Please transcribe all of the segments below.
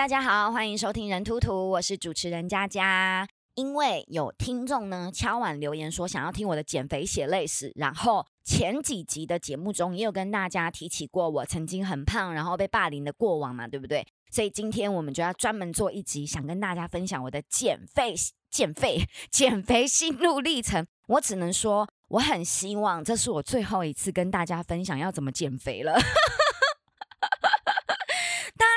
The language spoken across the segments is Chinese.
大家好，欢迎收听人图图，我是主持人佳佳。因为有听众呢敲碗留言说想要听我的减肥血泪史，然后前几集的节目中也有跟大家提起过我曾经很胖，然后被霸凌的过往嘛，对不对？所以今天我们就要专门做一集，想跟大家分享我的减肥、减肥、减肥心路历程。我只能说，我很希望这是我最后一次跟大家分享要怎么减肥了。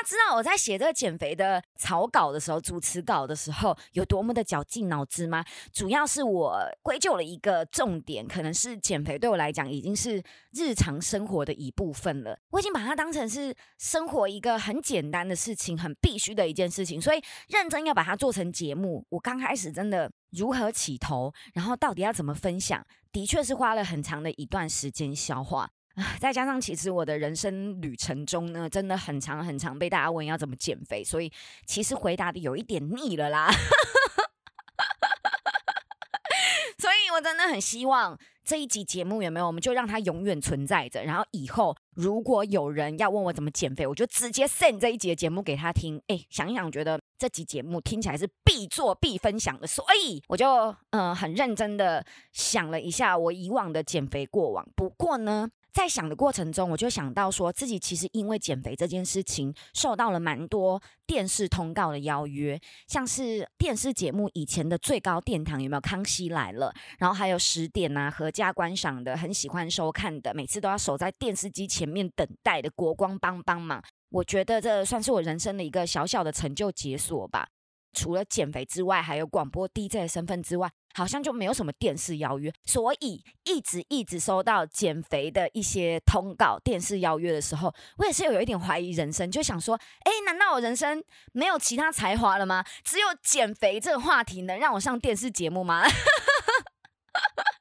知道我在写这个减肥的草稿的时候，主持稿的时候有多么的绞尽脑汁吗？主要是我归咎了一个重点，可能是减肥对我来讲已经是日常生活的一部分了。我已经把它当成是生活一个很简单的事情，很必须的一件事情，所以认真要把它做成节目。我刚开始真的如何起头，然后到底要怎么分享，的确是花了很长的一段时间消化。再加上，其实我的人生旅程中呢，真的很长很长，被大家问要怎么减肥，所以其实回答的有一点腻了啦。所以我真的很希望这一集节目有没有，我们就让它永远存在着。然后以后如果有人要问我怎么减肥，我就直接 send 这一集的节目给他听。哎，想一想，觉得这集节目听起来是必做必分享的，所以我就嗯很认真的想了一下我以往的减肥过往。不过呢。在想的过程中，我就想到说自己其实因为减肥这件事情，受到了蛮多电视通告的邀约，像是电视节目以前的最高殿堂有没有《康熙来了》，然后还有十点啊，合家观赏的，很喜欢收看的，每次都要守在电视机前面等待的国光帮帮忙，我觉得这算是我人生的一个小小的成就解锁吧。除了减肥之外，还有广播 DJ 的身份之外，好像就没有什么电视邀约，所以一直一直收到减肥的一些通告、电视邀约的时候，我也是有一点怀疑人生，就想说，哎，难道我人生没有其他才华了吗？只有减肥这个话题能让我上电视节目吗？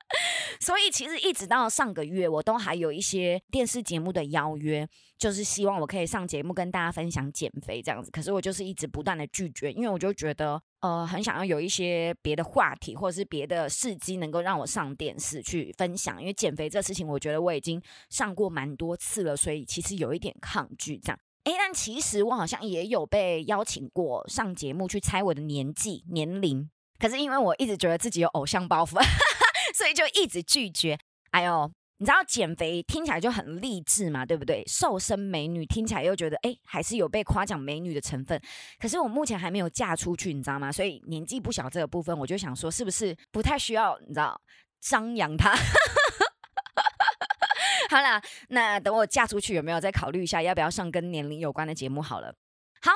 所以其实一直到上个月，我都还有一些电视节目的邀约，就是希望我可以上节目跟大家分享减肥这样子。可是我就是一直不断的拒绝，因为我就觉得，呃，很想要有一些别的话题或者是别的事迹能够让我上电视去分享。因为减肥这事情，我觉得我已经上过蛮多次了，所以其实有一点抗拒这样。诶，但其实我好像也有被邀请过上节目去猜我的年纪年龄，可是因为我一直觉得自己有偶像包袱。所以就一直拒绝。哎呦，你知道减肥听起来就很励志嘛，对不对？瘦身美女听起来又觉得哎，还是有被夸奖美女的成分。可是我目前还没有嫁出去，你知道吗？所以年纪不小这个部分，我就想说，是不是不太需要你知道张扬它？好啦，那等我嫁出去，有没有再考虑一下要不要上跟年龄有关的节目？好了，好，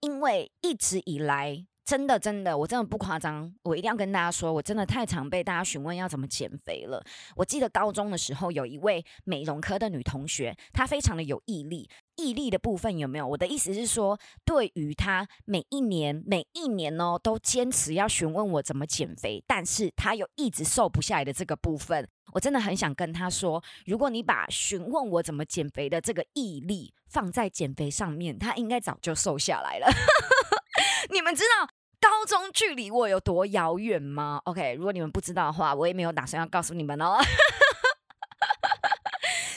因为一直以来。真的，真的，我真的不夸张，我一定要跟大家说，我真的太常被大家询问要怎么减肥了。我记得高中的时候，有一位美容科的女同学，她非常的有毅力。毅力的部分有没有？我的意思是说，对于她每一年、每一年哦，都坚持要询问我怎么减肥，但是她又一直瘦不下来的这个部分，我真的很想跟她说，如果你把询问我怎么减肥的这个毅力放在减肥上面，她应该早就瘦下来了。你们知道高中距离我有多遥远吗？OK，如果你们不知道的话，我也没有打算要告诉你们哦。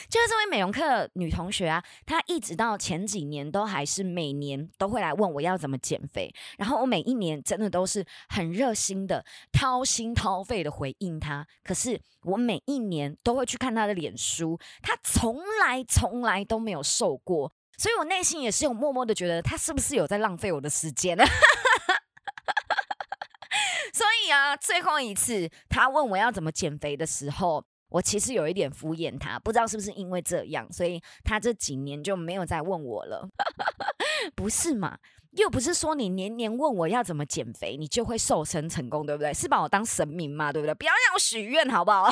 就是这位美容课女同学啊，她一直到前几年都还是每年都会来问我要怎么减肥，然后我每一年真的都是很热心的掏心掏肺的回应她。可是我每一年都会去看她的脸书，她从来从来都没有瘦过。所以我内心也是有默默的觉得，他是不是有在浪费我的时间呢？所以啊，最后一次他问我要怎么减肥的时候，我其实有一点敷衍他，不知道是不是因为这样，所以他这几年就没有再问我了。不是嘛？又不是说你年年问我要怎么减肥，你就会瘦身成功，对不对？是把我当神明嘛，对不对？不要让我许愿，好不好？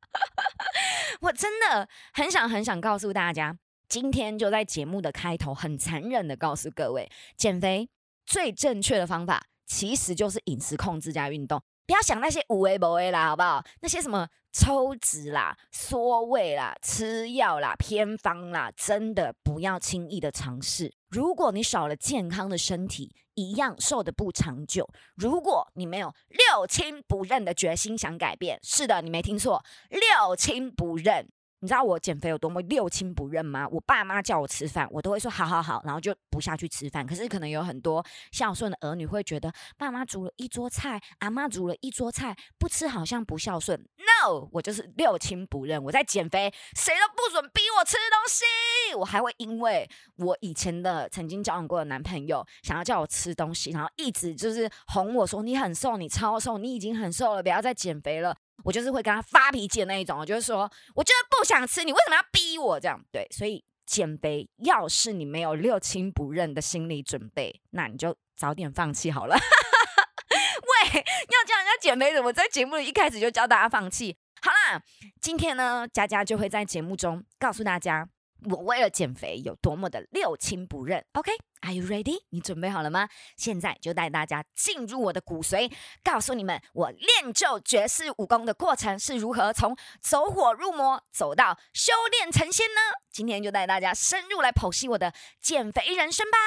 我真的很想很想告诉大家。今天就在节目的开头，很残忍的告诉各位，减肥最正确的方法其实就是饮食控制加运动。不要想那些无为不为啦，好不好？那些什么抽脂啦、缩胃啦、吃药啦、偏方啦，真的不要轻易的尝试。如果你少了健康的身体，一样瘦的不长久。如果你没有六亲不认的决心想改变，是的，你没听错，六亲不认。你知道我减肥有多么六亲不认吗？我爸妈叫我吃饭，我都会说好好好，然后就不下去吃饭。可是可能有很多孝顺的儿女会觉得，爸妈煮了一桌菜，阿妈煮了一桌菜，不吃好像不孝顺。No，我就是六亲不认。我在减肥，谁都不准逼我吃东西。我还会因为我以前的曾经交往过的男朋友想要叫我吃东西，然后一直就是哄我说你很瘦，你超瘦，你已经很瘦了，不要再减肥了。我就是会跟他发脾气的那一种，我就是说，我就是不想吃，你为什么要逼我这样？对，所以减肥，要是你没有六亲不认的心理准备，那你就早点放弃好了。喂，要叫人家减肥，怎么在节目里一开始就教大家放弃？好啦，今天呢，佳佳就会在节目中告诉大家。我为了减肥有多么的六亲不认？OK，Are you ready？你准备好了吗？现在就带大家进入我的骨髓，告诉你们我练就绝世武功的过程是如何从走火入魔走到修炼成仙呢？今天就带大家深入来剖析我的减肥人生吧。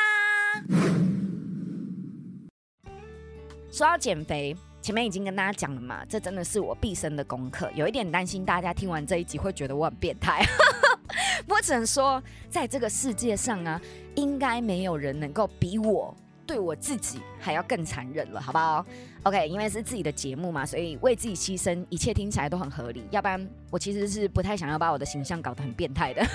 说到减肥，前面已经跟大家讲了嘛，这真的是我毕生的功课。有一点担心大家听完这一集会觉得我很变态。我只能说，在这个世界上啊，应该没有人能够比我对我自己还要更残忍了，好不好？OK，因为是自己的节目嘛，所以为自己牺牲，一切听起来都很合理。要不然，我其实是不太想要把我的形象搞得很变态的。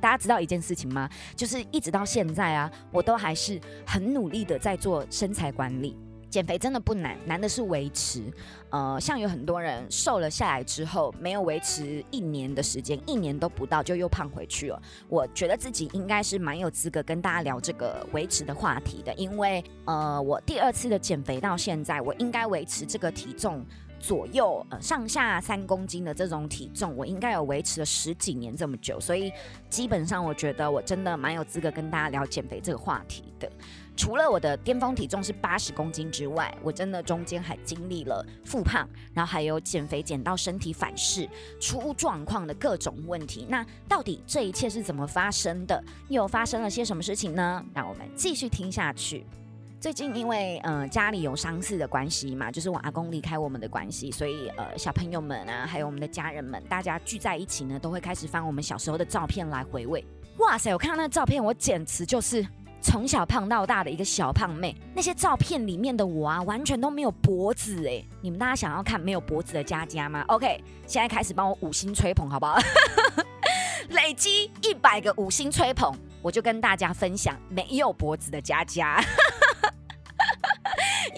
大家知道一件事情吗？就是一直到现在啊，我都还是很努力的在做身材管理。减肥真的不难，难的是维持。呃，像有很多人瘦了下来之后，没有维持一年的时间，一年都不到就又胖回去了。我觉得自己应该是蛮有资格跟大家聊这个维持的话题的，因为呃，我第二次的减肥到现在，我应该维持这个体重左右，呃，上下三公斤的这种体重，我应该有维持了十几年这么久，所以基本上我觉得我真的蛮有资格跟大家聊减肥这个话题的。除了我的巅峰体重是八十公斤之外，我真的中间还经历了复胖，然后还有减肥减到身体反噬出状况的各种问题。那到底这一切是怎么发生的？又发生了些什么事情呢？让我们继续听下去。最近因为呃家里有丧事的关系嘛，就是我阿公离开我们的关系，所以呃小朋友们啊，还有我们的家人们，大家聚在一起呢，都会开始翻我们小时候的照片来回味。哇塞，我看到那照片，我简直就是。从小胖到大的一个小胖妹，那些照片里面的我啊，完全都没有脖子哎！你们大家想要看没有脖子的佳佳吗？OK，现在开始帮我五星吹捧好不好？累积一百个五星吹捧，我就跟大家分享没有脖子的佳佳。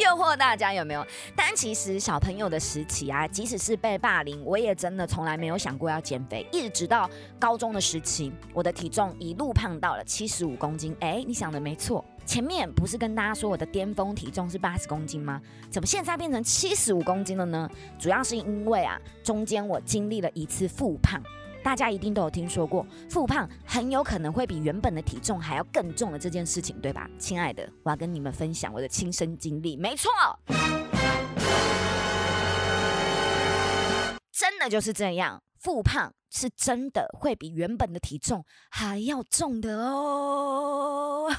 诱惑大家有没有？但其实小朋友的时期啊，即使是被霸凌，我也真的从来没有想过要减肥。一直到高中的时期，我的体重一路胖到了七十五公斤。哎，你想的没错，前面不是跟大家说我的巅峰体重是八十公斤吗？怎么现在变成七十五公斤了呢？主要是因为啊，中间我经历了一次复胖。大家一定都有听说过，复胖很有可能会比原本的体重还要更重的这件事情，对吧？亲爱的，我要跟你们分享我的亲身经历。没错，真的就是这样，复胖是真的会比原本的体重还要重的哦。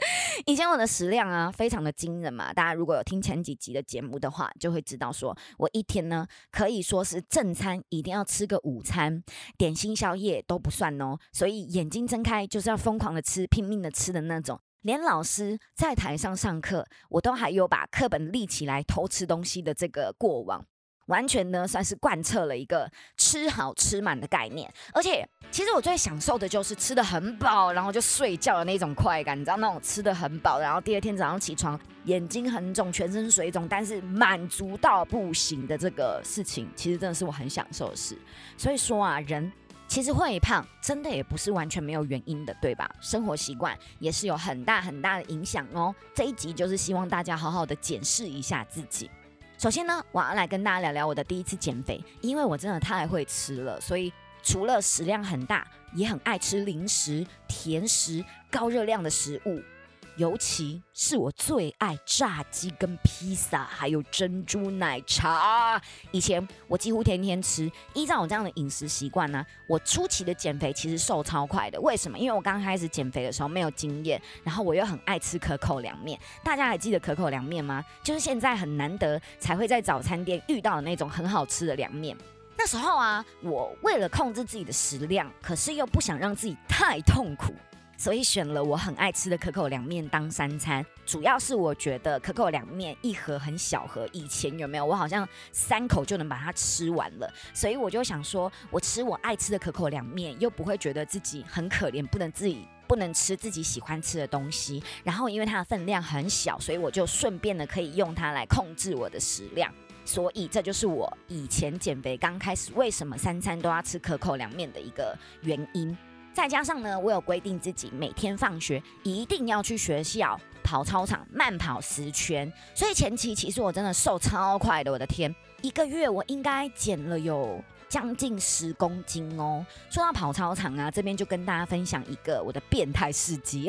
以前我的食量啊，非常的惊人嘛。大家如果有听前几集的节目的话，就会知道说我一天呢可以说是正餐一定要吃个午餐，点心宵夜都不算哦。所以眼睛睁开就是要疯狂的吃，拼命的吃的那种。连老师在台上上课，我都还有把课本立起来偷吃东西的这个过往。完全呢，算是贯彻了一个吃好吃满的概念，而且其实我最享受的就是吃的很饱，然后就睡觉的那种快感。你知道那种吃的很饱，然后第二天早上起床眼睛很肿、全身水肿，但是满足到不行的这个事情，其实真的是我很享受的事。所以说啊，人其实会胖，真的也不是完全没有原因的，对吧？生活习惯也是有很大很大的影响哦。这一集就是希望大家好好的检视一下自己。首先呢，我要来跟大家聊聊我的第一次减肥，因为我真的太会吃了，所以除了食量很大，也很爱吃零食、甜食、高热量的食物。尤其是我最爱炸鸡跟披萨，还有珍珠奶茶。以前我几乎天天吃。依照我这样的饮食习惯呢，我初期的减肥其实瘦超快的。为什么？因为我刚开始减肥的时候没有经验，然后我又很爱吃可口凉面。大家还记得可口凉面吗？就是现在很难得才会在早餐店遇到的那种很好吃的凉面。那时候啊，我为了控制自己的食量，可是又不想让自己太痛苦。所以选了我很爱吃的可口凉面当三餐，主要是我觉得可口凉面一盒很小盒，以前有没有？我好像三口就能把它吃完了，所以我就想说，我吃我爱吃的可口凉面，又不会觉得自己很可怜，不能自己不能吃自己喜欢吃的东西，然后因为它的分量很小，所以我就顺便的可以用它来控制我的食量，所以这就是我以前减肥刚开始为什么三餐都要吃可口凉面的一个原因。再加上呢，我有规定自己每天放学一定要去学校跑操场慢跑十圈，所以前期其实我真的瘦超快的，我的天，一个月我应该减了有将近十公斤哦。说到跑操场啊，这边就跟大家分享一个我的变态事迹。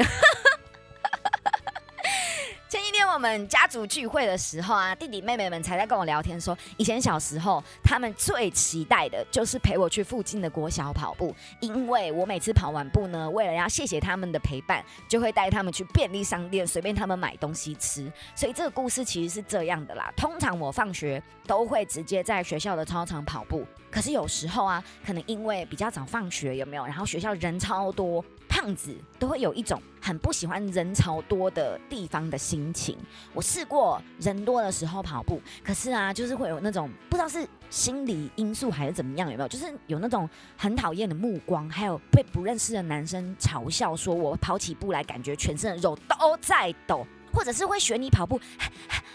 我们家族聚会的时候啊，弟弟妹妹们才在跟我聊天，说以前小时候他们最期待的就是陪我去附近的国小跑步，因为我每次跑完步呢，为了要谢谢他们的陪伴，就会带他们去便利商店随便他们买东西吃。所以这个故事其实是这样的啦。通常我放学都会直接在学校的操场跑步，可是有时候啊，可能因为比较早放学，有没有？然后学校人超多。胖子都会有一种很不喜欢人潮多的地方的心情。我试过人多的时候跑步，可是啊，就是会有那种不知道是心理因素还是怎么样，有没有？就是有那种很讨厌的目光，还有被不认识的男生嘲笑，说我跑起步来感觉全身的肉都在抖，或者是会学你跑步，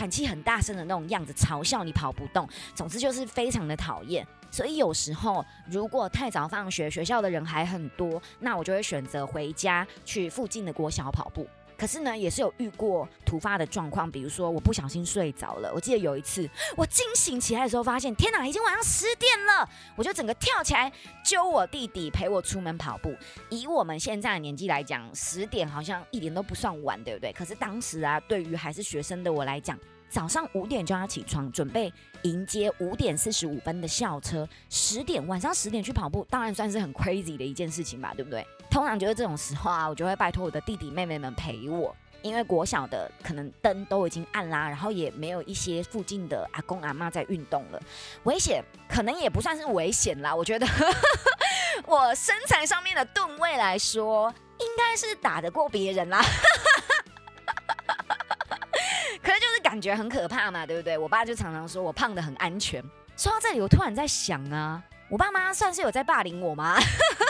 喘气很大声的那种样子，嘲笑你跑不动。总之就是非常的讨厌。所以有时候，如果太早放学，学校的人还很多，那我就会选择回家去附近的国小跑步。可是呢，也是有遇过突发的状况，比如说我不小心睡着了。我记得有一次，我惊醒起来的时候，发现天哪，已经晚上十点了，我就整个跳起来揪我弟弟陪我出门跑步。以我们现在的年纪来讲，十点好像一点都不算晚，对不对？可是当时啊，对于还是学生的我来讲，早上五点就要起床，准备迎接五点四十五分的校车。十点晚上十点去跑步，当然算是很 crazy 的一件事情吧，对不对？通常就是这种时候啊，我就会拜托我的弟弟妹妹们陪我，因为国小的可能灯都已经暗啦，然后也没有一些附近的阿公阿妈在运动了，危险可能也不算是危险啦。我觉得我身材上面的吨位来说，应该是打得过别人啦。感觉很可怕嘛，对不对？我爸就常常说我胖的很安全。说到这里，我突然在想啊，我爸妈算是有在霸凌我吗？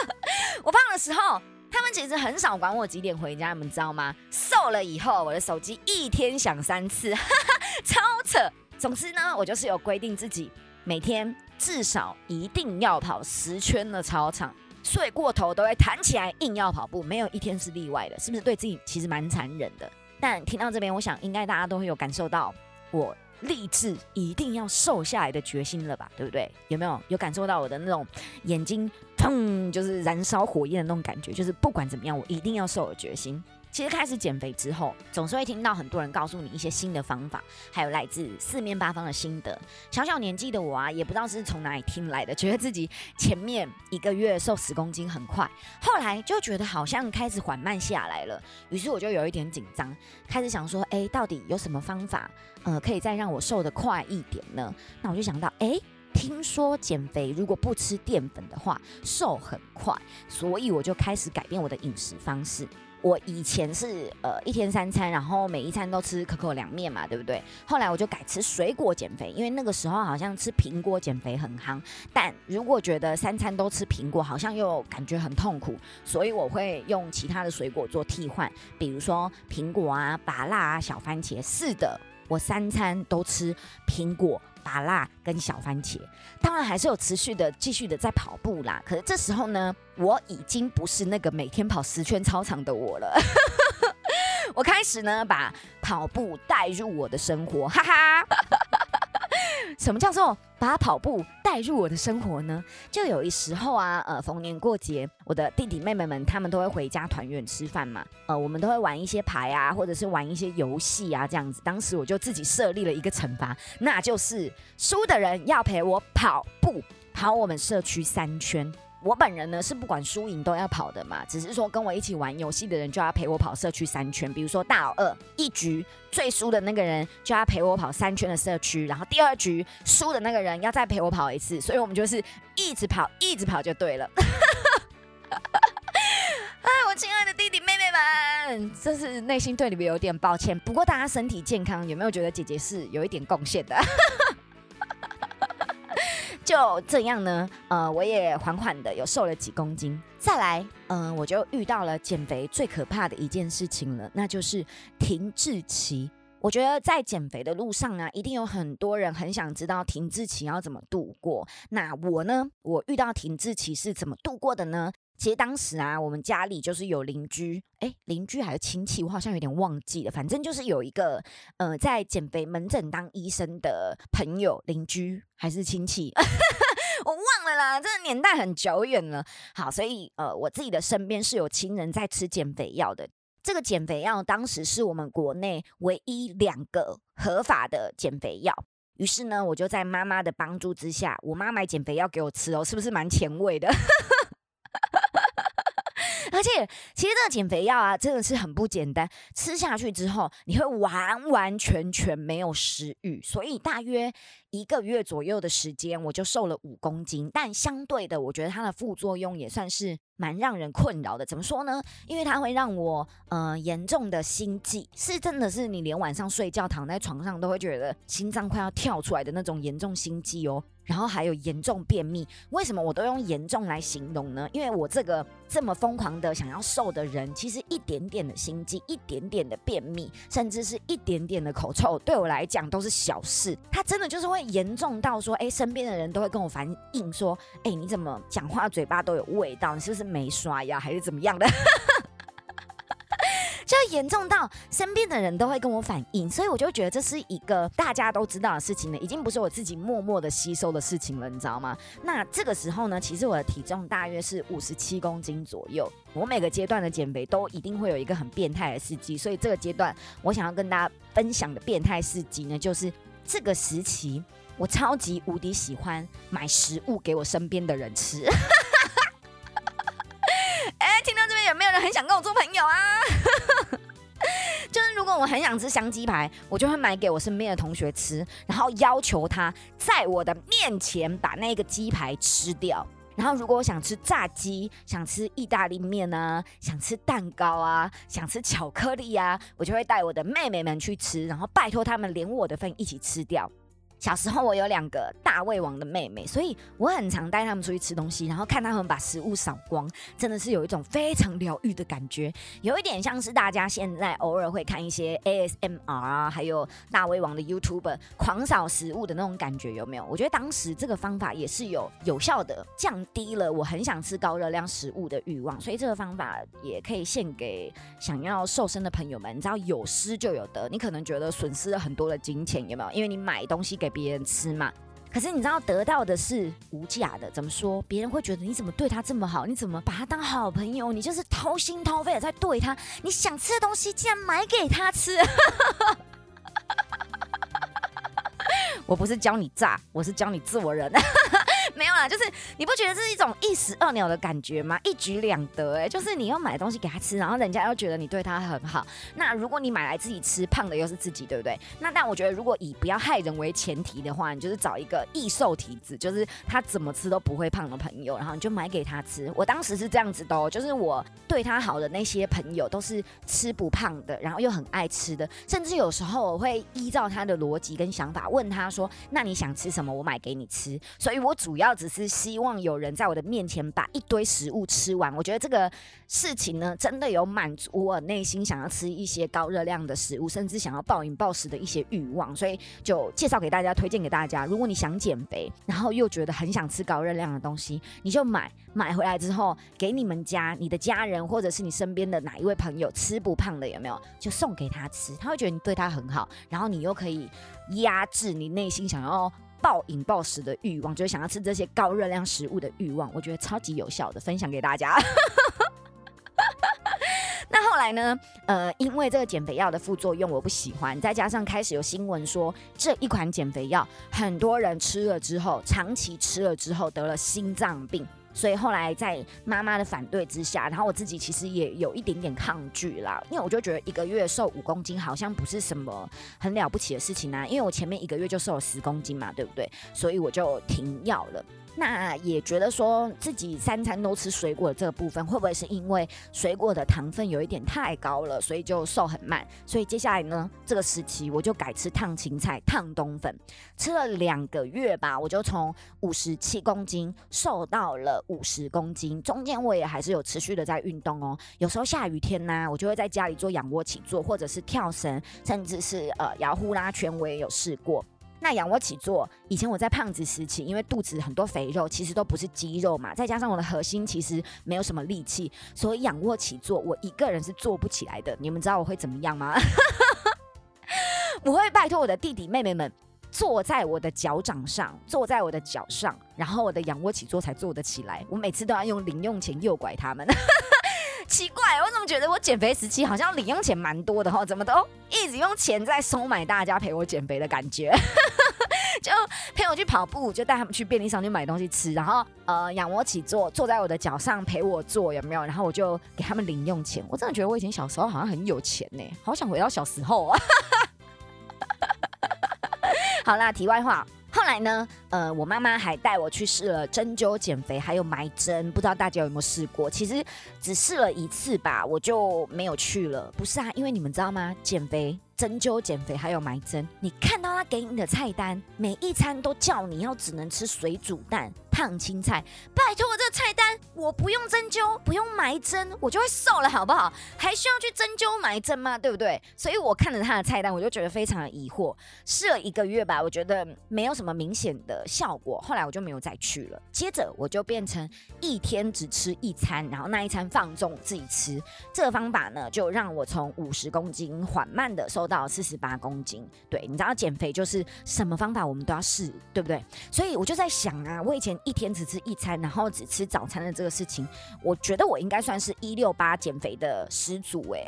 我胖的时候，他们其实很少管我几点回家，你们知道吗？瘦了以后，我的手机一天响三次，超扯。总之呢，我就是有规定自己每天至少一定要跑十圈的操场，睡过头都会弹起来硬要跑步，没有一天是例外的，是不是对自己其实蛮残忍的？但听到这边，我想应该大家都会有感受到我立志一定要瘦下来的决心了吧？对不对？有没有有感受到我的那种眼睛砰，就是燃烧火焰的那种感觉？就是不管怎么样，我一定要瘦的决心。其实开始减肥之后，总是会听到很多人告诉你一些新的方法，还有来自四面八方的心得。小小年纪的我啊，也不知道是从哪里听来的，觉得自己前面一个月瘦十公斤很快，后来就觉得好像开始缓慢下来了。于是我就有一点紧张，开始想说，哎，到底有什么方法，呃，可以再让我瘦得快一点呢？那我就想到，哎，听说减肥如果不吃淀粉的话，瘦很快，所以我就开始改变我的饮食方式。我以前是呃一天三餐，然后每一餐都吃可口凉面嘛，对不对？后来我就改吃水果减肥，因为那个时候好像吃苹果减肥很夯。但如果觉得三餐都吃苹果，好像又感觉很痛苦，所以我会用其他的水果做替换，比如说苹果啊、芭辣啊、小番茄。是的，我三餐都吃苹果。拔辣跟小番茄，当然还是有持续的继续的在跑步啦。可是这时候呢，我已经不是那个每天跑十圈操场的我了。我开始呢把跑步带入我的生活，哈哈。什么叫做把跑步带入我的生活呢？就有一时候啊，呃，逢年过节，我的弟弟妹妹们他们都会回家团圆吃饭嘛，呃，我们都会玩一些牌啊，或者是玩一些游戏啊，这样子。当时我就自己设立了一个惩罚，那就是输的人要陪我跑步，跑我们社区三圈。我本人呢是不管输赢都要跑的嘛，只是说跟我一起玩游戏的人就要陪我跑社区三圈。比如说大二一局最输的那个人就要陪我跑三圈的社区，然后第二局输的那个人要再陪我跑一次，所以我们就是一直跑一直跑就对了。哎，我亲爱的弟弟妹妹们，真是内心对你们有点抱歉。不过大家身体健康，有没有觉得姐姐是有一点贡献的？就这样呢，呃，我也缓缓的有瘦了几公斤。再来，嗯，我就遇到了减肥最可怕的一件事情了，那就是停滞期。我觉得在减肥的路上啊，一定有很多人很想知道停滞期要怎么度过。那我呢，我遇到停滞期是怎么度过的呢？其实当时啊，我们家里就是有邻居，哎，邻居还是亲戚，我好像有点忘记了。反正就是有一个，呃，在减肥门诊当医生的朋友，邻居还是亲戚，我忘了啦，这个年代很久远了。好，所以呃，我自己的身边是有亲人在吃减肥药的。这个减肥药当时是我们国内唯一两个合法的减肥药。于是呢，我就在妈妈的帮助之下，我妈买减肥药给我吃哦，是不是蛮前卫的？而且，其实这个减肥药啊，真的是很不简单。吃下去之后，你会完完全全没有食欲，所以大约。一个月左右的时间，我就瘦了五公斤。但相对的，我觉得它的副作用也算是蛮让人困扰的。怎么说呢？因为它会让我呃严重的心悸，是真的是你连晚上睡觉躺在床上都会觉得心脏快要跳出来的那种严重心悸哦。然后还有严重便秘。为什么我都用严重来形容呢？因为我这个这么疯狂的想要瘦的人，其实一点点的心悸、一点点的便秘，甚至是一点点的口臭，对我来讲都是小事。它真的就是会。严重到说，哎，身边的人都会跟我反映说，哎，你怎么讲话嘴巴都有味道？你是不是没刷牙还是怎么样的？就严重到身边的人都会跟我反映，所以我就觉得这是一个大家都知道的事情了，已经不是我自己默默的吸收的事情了，你知道吗？那这个时候呢，其实我的体重大约是五十七公斤左右。我每个阶段的减肥都一定会有一个很变态的事迹，所以这个阶段我想要跟大家分享的变态事迹呢，就是这个时期。我超级无敌喜欢买食物给我身边的人吃。哎，听到这边有没有人很想跟我做朋友啊？就是如果我很想吃香鸡排，我就会买给我身边的同学吃，然后要求他在我的面前把那个鸡排吃掉。然后如果我想吃炸鸡，想吃意大利面啊，想吃蛋糕啊，想吃巧克力啊，我就会带我的妹妹们去吃，然后拜托他们连我的份一起吃掉。小时候我有两个大胃王的妹妹，所以我很常带他们出去吃东西，然后看他们把食物扫光，真的是有一种非常疗愈的感觉，有一点像是大家现在偶尔会看一些 ASMR 啊，还有大胃王的 YouTube 狂扫食物的那种感觉，有没有？我觉得当时这个方法也是有有效的，降低了我很想吃高热量食物的欲望，所以这个方法也可以献给想要瘦身的朋友们。你知道有失就有得，你可能觉得损失了很多的金钱，有没有？因为你买东西给别人吃嘛，可是你知道得到的是无价的。怎么说？别人会觉得你怎么对他这么好？你怎么把他当好朋友？你就是掏心掏肺的在对他。你想吃的东西竟然买给他吃。我不是教你炸，我是教你做人。没有就是你不觉得这是一种一石二鸟的感觉吗？一举两得，哎，就是你要买东西给他吃，然后人家又觉得你对他很好。那如果你买来自己吃，胖的又是自己，对不对？那但我觉得，如果以不要害人为前提的话，你就是找一个易瘦体质，就是他怎么吃都不会胖的朋友，然后你就买给他吃。我当时是这样子的哦，就是我对他好的那些朋友都是吃不胖的，然后又很爱吃的，甚至有时候我会依照他的逻辑跟想法问他说：“那你想吃什么？我买给你吃。”所以，我主要只是希望有人在我的面前把一堆食物吃完。我觉得这个事情呢，真的有满足我内心想要吃一些高热量的食物，甚至想要暴饮暴食的一些欲望。所以就介绍给大家，推荐给大家。如果你想减肥，然后又觉得很想吃高热量的东西，你就买。买回来之后，给你们家、你的家人，或者是你身边的哪一位朋友吃不胖的，有没有？就送给他吃，他会觉得你对他很好，然后你又可以压制你内心想要。暴饮暴食的欲望，就是想要吃这些高热量食物的欲望，我觉得超级有效的，分享给大家。那后来呢？呃，因为这个减肥药的副作用我不喜欢，再加上开始有新闻说这一款减肥药很多人吃了之后，长期吃了之后得了心脏病。所以后来在妈妈的反对之下，然后我自己其实也有一点点抗拒啦，因为我就觉得一个月瘦五公斤好像不是什么很了不起的事情啊，因为我前面一个月就瘦了十公斤嘛，对不对？所以我就停药了。那也觉得说自己三餐都吃水果的这个部分，会不会是因为水果的糖分有一点太高了，所以就瘦很慢？所以接下来呢，这个时期我就改吃烫青菜、烫冬粉，吃了两个月吧，我就从五十七公斤瘦到了五十公斤。中间我也还是有持续的在运动哦，有时候下雨天呢，我就会在家里做仰卧起坐，或者是跳绳，甚至是呃摇呼啦圈，我也有试过。那仰卧起坐，以前我在胖子时期，因为肚子很多肥肉，其实都不是肌肉嘛，再加上我的核心其实没有什么力气，所以仰卧起坐我一个人是做不起来的。你们知道我会怎么样吗？我会拜托我的弟弟妹妹们坐在我的脚掌上，坐在我的脚上，然后我的仰卧起坐才做得起来。我每次都要用零用钱诱拐他们。奇怪，我怎么觉得我减肥时期好像零用钱蛮多的哈？怎么都一直用钱在收买大家陪我减肥的感觉？就陪我去跑步，就带他们去便利商店买东西吃，然后呃仰卧起坐，坐在我的脚上陪我做，有没有？然后我就给他们零用钱。我真的觉得我以前小时候好像很有钱呢，好想回到小时候啊！好啦，题外话。后来呢？呃，我妈妈还带我去试了针灸减肥，还有埋针，不知道大家有没有试过？其实只试了一次吧，我就没有去了。不是啊，因为你们知道吗？减肥。针灸减肥还有埋针，你看到他给你的菜单，每一餐都叫你要只能吃水煮蛋、烫青菜。拜托，我这菜单我不用针灸，不用埋针，我就会瘦了，好不好？还需要去针灸埋针吗？对不对？所以我看着他的菜单，我就觉得非常的疑惑。试了一个月吧，我觉得没有什么明显的效果，后来我就没有再去了。接着我就变成一天只吃一餐，然后那一餐放纵自己吃。这个方法呢，就让我从五十公斤缓慢的瘦。到四十八公斤，对，你知道减肥就是什么方法我们都要试，对不对？所以我就在想啊，我以前一天只吃一餐，然后只吃早餐的这个事情，我觉得我应该算是一六八减肥的始祖哎。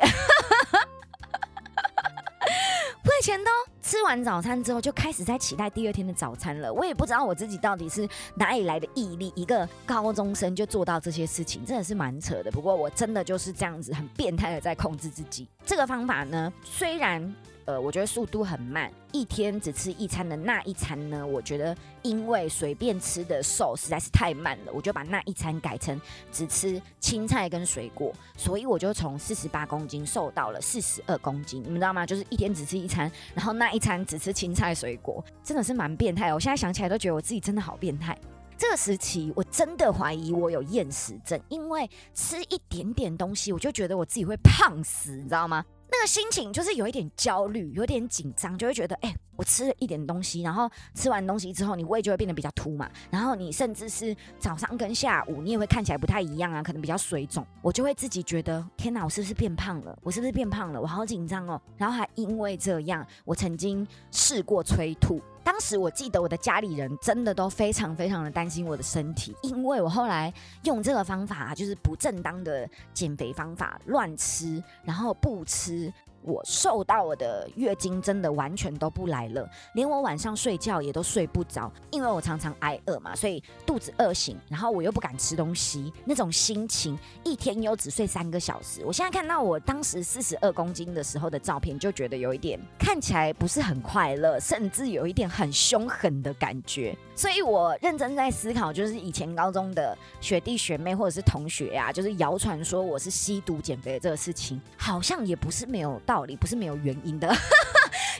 我以前都吃完早餐之后就开始在期待第二天的早餐了，我也不知道我自己到底是哪里来的毅力，一个高中生就做到这些事情，真的是蛮扯的。不过我真的就是这样子很变态的在控制自己。这个方法呢，虽然。呃，我觉得速度很慢，一天只吃一餐的那一餐呢，我觉得因为随便吃的瘦实在是太慢了，我就把那一餐改成只吃青菜跟水果，所以我就从四十八公斤瘦到了四十二公斤，你们知道吗？就是一天只吃一餐，然后那一餐只吃青菜水果，真的是蛮变态。我现在想起来都觉得我自己真的好变态。这个时期我真的怀疑我有厌食症，因为吃一点点东西我就觉得我自己会胖死，你知道吗？那个心情就是有一点焦虑，有点紧张，就会觉得，哎，我吃了一点东西，然后吃完东西之后，你胃就会变得比较凸嘛，然后你甚至是早上跟下午，你也会看起来不太一样啊，可能比较水肿，我就会自己觉得，天哪，我是不是变胖了？我是不是变胖了？我好紧张哦，然后还因为这样，我曾经试过催吐。当时我记得我的家里人真的都非常非常的担心我的身体，因为我后来用这个方法，就是不正当的减肥方法，乱吃，然后不吃。我瘦到我的月经真的完全都不来了，连我晚上睡觉也都睡不着，因为我常常挨饿嘛，所以肚子饿醒，然后我又不敢吃东西，那种心情，一天又只睡三个小时。我现在看到我当时四十二公斤的时候的照片，就觉得有一点看起来不是很快乐，甚至有一点很凶狠的感觉。所以我认真在思考，就是以前高中的学弟学妹或者是同学呀，就是谣传说我是吸毒减肥的这个事情，好像也不是没有到道理，不是没有原因的。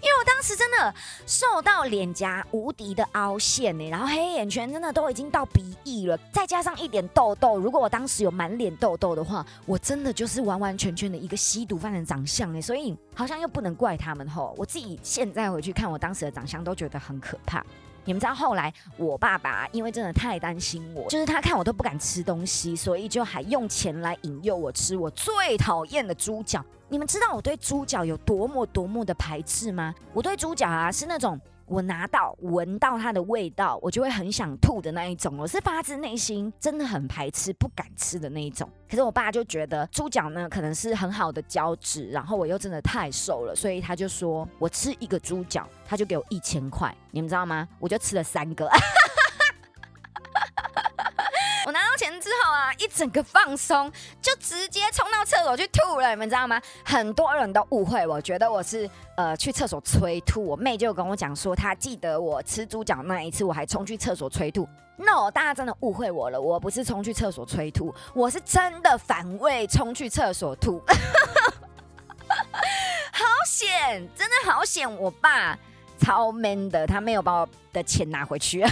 因为我当时真的瘦到脸颊无敌的凹陷呢，然后黑眼圈真的都已经到鼻翼了，再加上一点痘痘。如果我当时有满脸痘痘的话，我真的就是完完全全的一个吸毒犯的长相哎，所以好像又不能怪他们吼。我自己现在回去看我当时的长相，都觉得很可怕。你们知道后来我爸爸因为真的太担心我，就是他看我都不敢吃东西，所以就还用钱来引诱我吃我最讨厌的猪脚。你们知道我对猪脚有多么多么的排斥吗？我对猪脚啊是那种我拿到闻到它的味道，我就会很想吐的那一种。我是发自内心真的很排斥、不敢吃的那一种。可是我爸就觉得猪脚呢可能是很好的胶质，然后我又真的太瘦了，所以他就说我吃一个猪脚，他就给我一千块。你们知道吗？我就吃了三个。一整个放松，就直接冲到厕所去吐了，你们知道吗？很多人都误会，我觉得我是呃去厕所催吐。我妹就跟我讲说，她记得我吃猪脚那一次，我还冲去厕所催吐。No，大家真的误会我了，我不是冲去厕所催吐，我是真的反胃冲去厕所吐。好险，真的好险！我爸超 man 的，他没有把我的钱拿回去。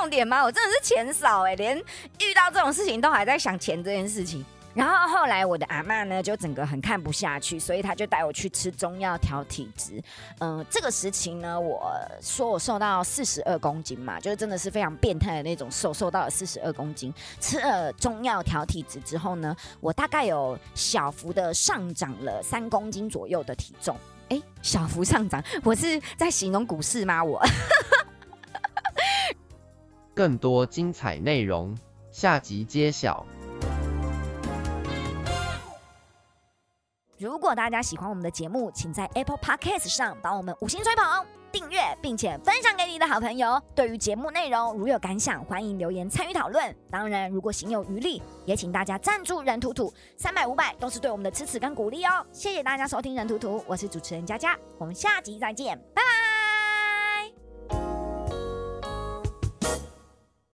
重点吗？我真的是钱少哎，连遇到这种事情都还在想钱这件事情。然后后来我的阿妈呢，就整个很看不下去，所以她就带我去吃中药调体质。嗯，这个时期呢，我说我瘦到四十二公斤嘛，就是真的是非常变态的那种瘦，瘦到了四十二公斤。吃了中药调体质之后呢，我大概有小幅的上涨了三公斤左右的体重。哎，小幅上涨，我是在形容股市吗？我。更多精彩内容，下集揭晓。如果大家喜欢我们的节目，请在 Apple Podcast 上帮我们五星吹捧、订阅，并且分享给你的好朋友。对于节目内容如有感想，欢迎留言参与讨论。当然，如果行有余力，也请大家赞助任图图，三百五百都是对我们的支持跟鼓励哦。谢谢大家收听任图图，我是主持人佳佳，我们下集再见，拜拜。